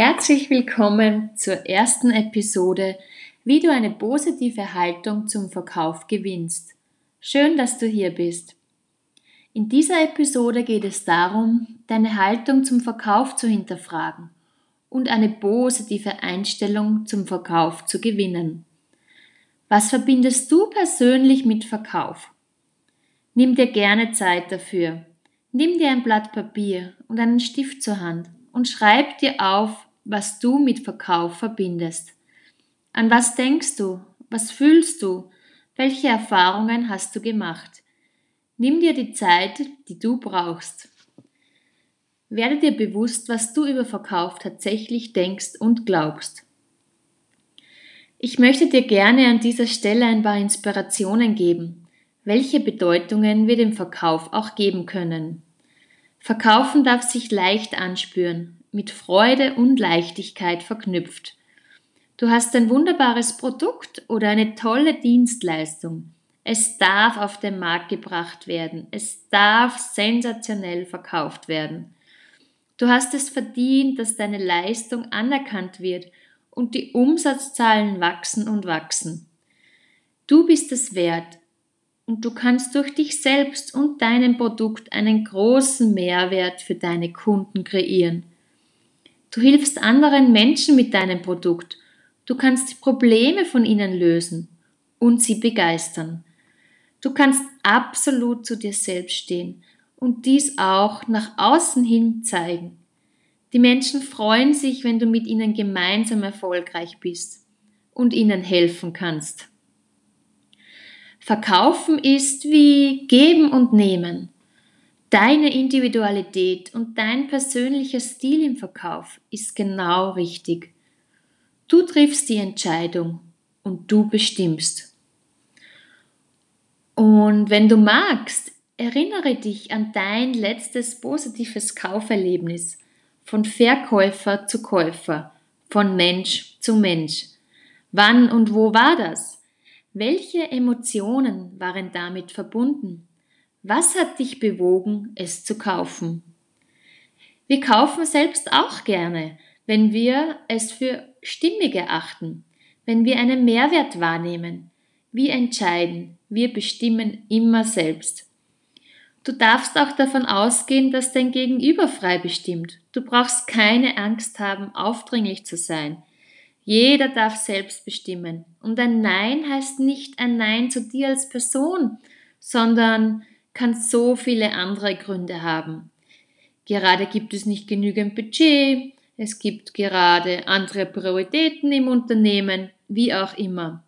Herzlich willkommen zur ersten Episode, wie du eine positive Haltung zum Verkauf gewinnst. Schön, dass du hier bist. In dieser Episode geht es darum, deine Haltung zum Verkauf zu hinterfragen und eine positive Einstellung zum Verkauf zu gewinnen. Was verbindest du persönlich mit Verkauf? Nimm dir gerne Zeit dafür. Nimm dir ein Blatt Papier und einen Stift zur Hand und schreib dir auf, was du mit Verkauf verbindest. An was denkst du? Was fühlst du? Welche Erfahrungen hast du gemacht? Nimm dir die Zeit, die du brauchst. Werde dir bewusst, was du über Verkauf tatsächlich denkst und glaubst. Ich möchte dir gerne an dieser Stelle ein paar Inspirationen geben, welche Bedeutungen wir dem Verkauf auch geben können. Verkaufen darf sich leicht anspüren, mit Freude und Leichtigkeit verknüpft. Du hast ein wunderbares Produkt oder eine tolle Dienstleistung. Es darf auf den Markt gebracht werden. Es darf sensationell verkauft werden. Du hast es verdient, dass deine Leistung anerkannt wird und die Umsatzzahlen wachsen und wachsen. Du bist es wert und du kannst durch dich selbst und deinem Produkt einen großen Mehrwert für deine Kunden kreieren. Du hilfst anderen Menschen mit deinem Produkt. Du kannst die Probleme von ihnen lösen und sie begeistern. Du kannst absolut zu dir selbst stehen und dies auch nach außen hin zeigen. Die Menschen freuen sich, wenn du mit ihnen gemeinsam erfolgreich bist und ihnen helfen kannst. Verkaufen ist wie geben und nehmen. Deine Individualität und dein persönlicher Stil im Verkauf ist genau richtig. Du triffst die Entscheidung und du bestimmst. Und wenn du magst, erinnere dich an dein letztes positives Kauferlebnis von Verkäufer zu Käufer, von Mensch zu Mensch. Wann und wo war das? Welche Emotionen waren damit verbunden? Was hat dich bewogen, es zu kaufen? Wir kaufen selbst auch gerne, wenn wir es für stimmig erachten, wenn wir einen Mehrwert wahrnehmen. Wir entscheiden, wir bestimmen immer selbst. Du darfst auch davon ausgehen, dass dein Gegenüber frei bestimmt. Du brauchst keine Angst haben, aufdringlich zu sein. Jeder darf selbst bestimmen. Und ein Nein heißt nicht ein Nein zu dir als Person, sondern kann so viele andere Gründe haben. Gerade gibt es nicht genügend Budget, es gibt gerade andere Prioritäten im Unternehmen, wie auch immer.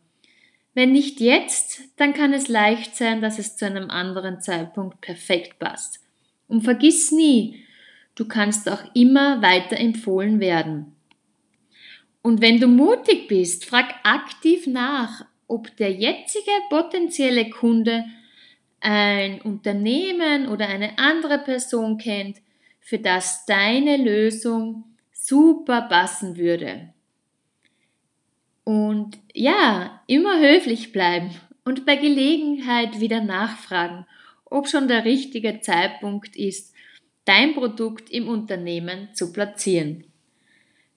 Wenn nicht jetzt, dann kann es leicht sein, dass es zu einem anderen Zeitpunkt perfekt passt. Und vergiss nie, du kannst auch immer weiter empfohlen werden. Und wenn du mutig bist, frag aktiv nach, ob der jetzige potenzielle Kunde ein Unternehmen oder eine andere Person kennt, für das deine Lösung super passen würde. Und ja, immer höflich bleiben und bei Gelegenheit wieder nachfragen, ob schon der richtige Zeitpunkt ist, dein Produkt im Unternehmen zu platzieren.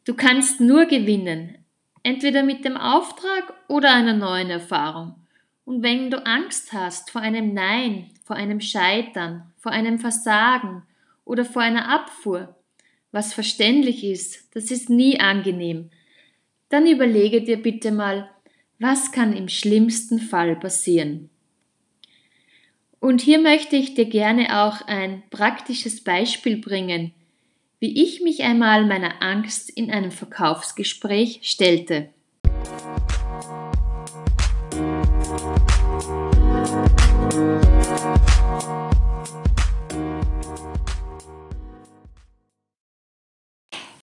Du kannst nur gewinnen, entweder mit dem Auftrag oder einer neuen Erfahrung. Und wenn du Angst hast vor einem Nein, vor einem Scheitern, vor einem Versagen oder vor einer Abfuhr, was verständlich ist, das ist nie angenehm, dann überlege dir bitte mal, was kann im schlimmsten Fall passieren. Und hier möchte ich dir gerne auch ein praktisches Beispiel bringen, wie ich mich einmal meiner Angst in einem Verkaufsgespräch stellte.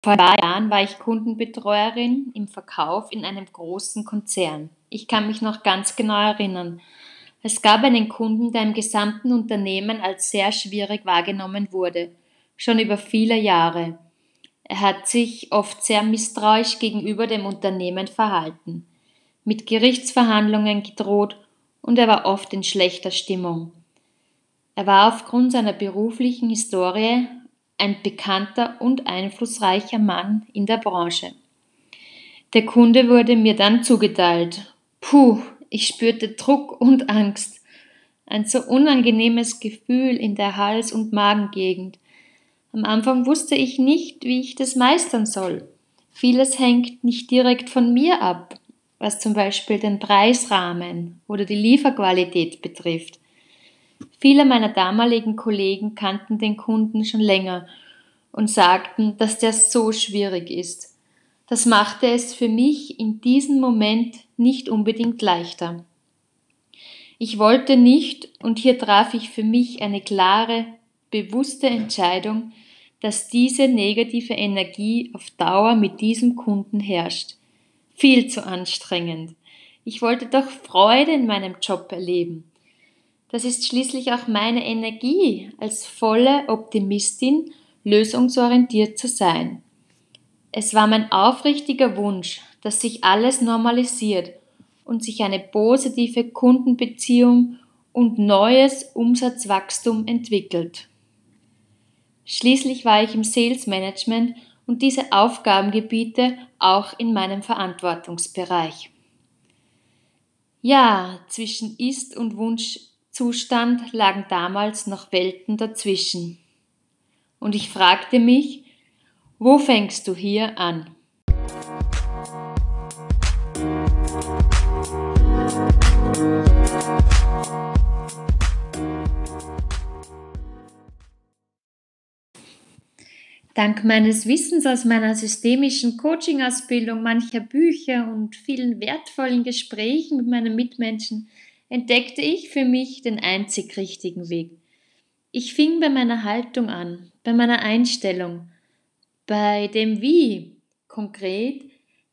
Vor ein paar Jahren war ich Kundenbetreuerin im Verkauf in einem großen Konzern. Ich kann mich noch ganz genau erinnern. Es gab einen Kunden, der im gesamten Unternehmen als sehr schwierig wahrgenommen wurde, schon über viele Jahre. Er hat sich oft sehr misstrauisch gegenüber dem Unternehmen verhalten, mit Gerichtsverhandlungen gedroht und er war oft in schlechter Stimmung. Er war aufgrund seiner beruflichen Historie ein bekannter und einflussreicher Mann in der Branche. Der Kunde wurde mir dann zugeteilt. Puh, ich spürte Druck und Angst. Ein so unangenehmes Gefühl in der Hals- und Magengegend. Am Anfang wusste ich nicht, wie ich das meistern soll. Vieles hängt nicht direkt von mir ab, was zum Beispiel den Preisrahmen oder die Lieferqualität betrifft. Viele meiner damaligen Kollegen kannten den Kunden schon länger und sagten, dass der so schwierig ist. Das machte es für mich in diesem Moment nicht unbedingt leichter. Ich wollte nicht, und hier traf ich für mich eine klare, bewusste Entscheidung, dass diese negative Energie auf Dauer mit diesem Kunden herrscht. Viel zu anstrengend. Ich wollte doch Freude in meinem Job erleben. Das ist schließlich auch meine Energie, als volle Optimistin lösungsorientiert zu sein. Es war mein aufrichtiger Wunsch, dass sich alles normalisiert und sich eine positive Kundenbeziehung und neues Umsatzwachstum entwickelt. Schließlich war ich im Sales Management und diese Aufgabengebiete auch in meinem Verantwortungsbereich. Ja, zwischen Ist- und Wunschzustand lagen damals noch Welten dazwischen. Und ich fragte mich, wo fängst du hier an? Dank meines Wissens aus meiner systemischen Coaching-Ausbildung, mancher Bücher und vielen wertvollen Gesprächen mit meinen Mitmenschen entdeckte ich für mich den einzig richtigen Weg. Ich fing bei meiner Haltung an, bei meiner Einstellung, bei dem Wie konkret,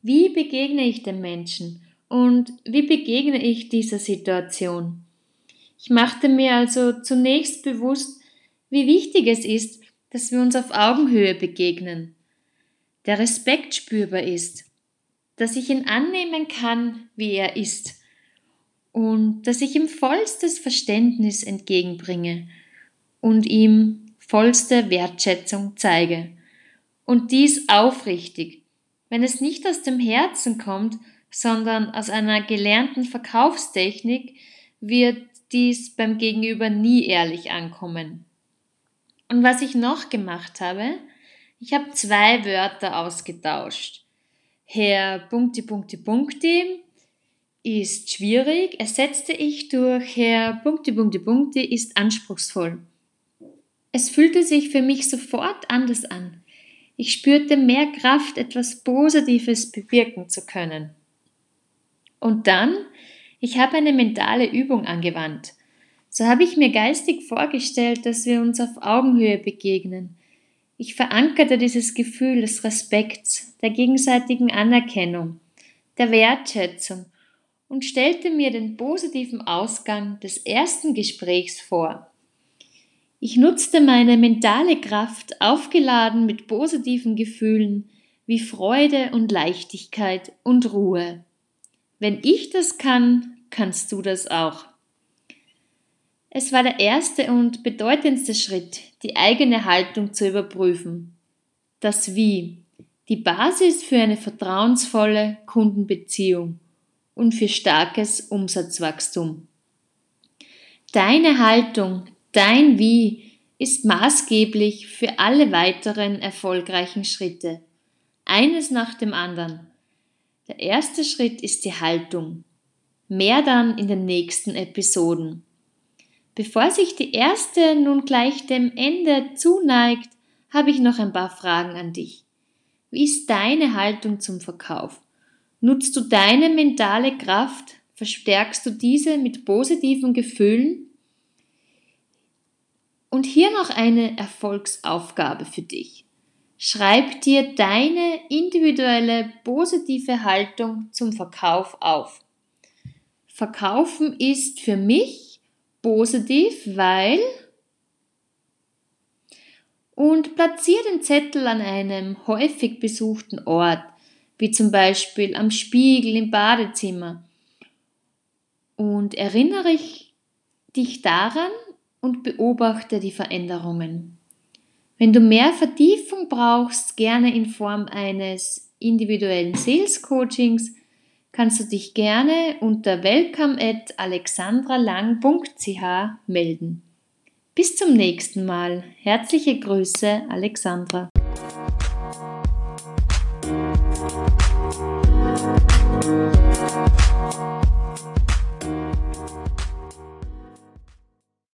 wie begegne ich dem Menschen und wie begegne ich dieser Situation. Ich machte mir also zunächst bewusst, wie wichtig es ist, dass wir uns auf Augenhöhe begegnen, der Respekt spürbar ist, dass ich ihn annehmen kann, wie er ist und dass ich ihm vollstes Verständnis entgegenbringe und ihm vollste Wertschätzung zeige und dies aufrichtig. Wenn es nicht aus dem Herzen kommt, sondern aus einer gelernten Verkaufstechnik, wird dies beim Gegenüber nie ehrlich ankommen. Und was ich noch gemacht habe, ich habe zwei Wörter ausgetauscht. Herr Punkti Punkti Punkti ist schwierig, ersetzte ich durch Herr Punkti Punkti Punkti ist anspruchsvoll. Es fühlte sich für mich sofort anders an. Ich spürte mehr Kraft, etwas Positives bewirken zu können. Und dann, ich habe eine mentale Übung angewandt. So habe ich mir geistig vorgestellt, dass wir uns auf Augenhöhe begegnen. Ich verankerte dieses Gefühl des Respekts, der gegenseitigen Anerkennung, der Wertschätzung und stellte mir den positiven Ausgang des ersten Gesprächs vor. Ich nutzte meine mentale Kraft, aufgeladen mit positiven Gefühlen wie Freude und Leichtigkeit und Ruhe. Wenn ich das kann, kannst du das auch. Es war der erste und bedeutendste Schritt, die eigene Haltung zu überprüfen. Das Wie, die Basis für eine vertrauensvolle Kundenbeziehung und für starkes Umsatzwachstum. Deine Haltung, Dein Wie ist maßgeblich für alle weiteren erfolgreichen Schritte. Eines nach dem anderen. Der erste Schritt ist die Haltung. Mehr dann in den nächsten Episoden. Bevor sich die erste nun gleich dem Ende zuneigt, habe ich noch ein paar Fragen an dich. Wie ist deine Haltung zum Verkauf? Nutzt du deine mentale Kraft? Verstärkst du diese mit positiven Gefühlen? Und hier noch eine Erfolgsaufgabe für dich. Schreib dir deine individuelle positive Haltung zum Verkauf auf. Verkaufen ist für mich positiv, weil und platziere den Zettel an einem häufig besuchten Ort, wie zum Beispiel am Spiegel im Badezimmer. Und erinnere dich daran, und beobachte die Veränderungen. Wenn du mehr Vertiefung brauchst, gerne in Form eines individuellen Sales Coachings, kannst du dich gerne unter welcome at alexandralang.ch melden. Bis zum nächsten Mal. Herzliche Grüße, Alexandra.